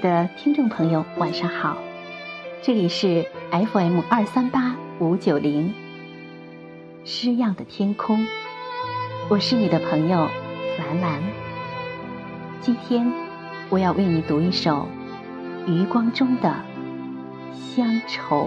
的听众朋友，晚上好，这里是 FM 二三八五九零，诗样的天空，我是你的朋友兰兰。今天我要为你读一首余光中的《乡愁》。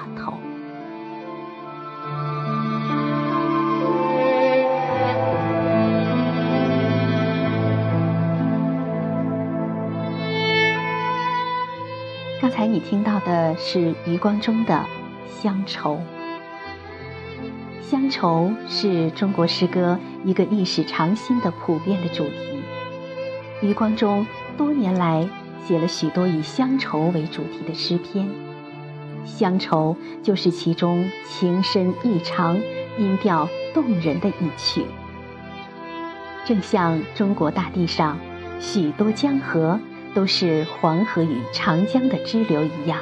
刚才你听到的是余光中的《乡愁》。乡愁是中国诗歌一个历史长新的普遍的主题。余光中多年来写了许多以乡愁为主题的诗篇，乡愁就是其中情深意长、音调动人的一曲。正像中国大地上许多江河。都是黄河与长江的支流一样。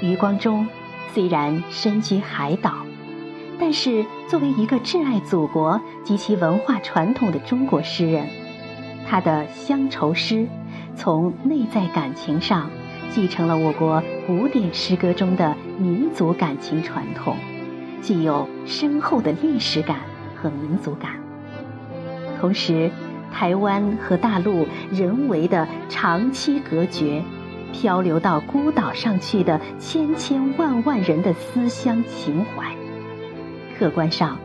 余光中虽然身居海岛，但是作为一个挚爱祖国及其文化传统的中国诗人，他的乡愁诗从内在感情上继承了我国古典诗歌中的民族感情传统，具有深厚的历史感和民族感，同时。台湾和大陆人为的长期隔绝，漂流到孤岛上去的千千万万人的思乡情怀，客观上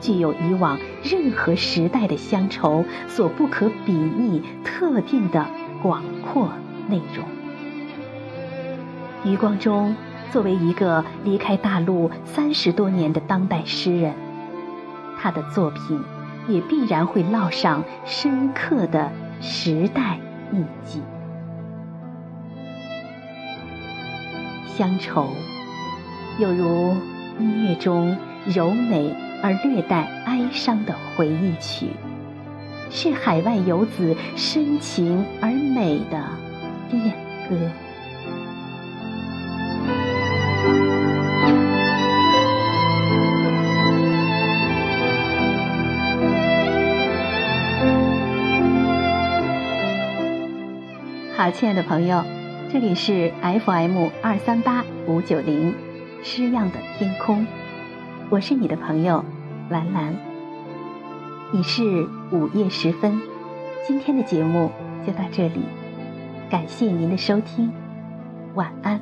具有以往任何时代的乡愁所不可比拟特定的广阔内容。余光中作为一个离开大陆三十多年的当代诗人，他的作品。也必然会烙上深刻的时代印记。乡愁，有如音乐中柔美而略带哀伤的回忆曲，是海外游子深情而美的恋歌。好，亲爱的朋友，这里是 FM 二三八五九零，诗样的天空，我是你的朋友兰兰。已是午夜时分，今天的节目就到这里，感谢您的收听，晚安。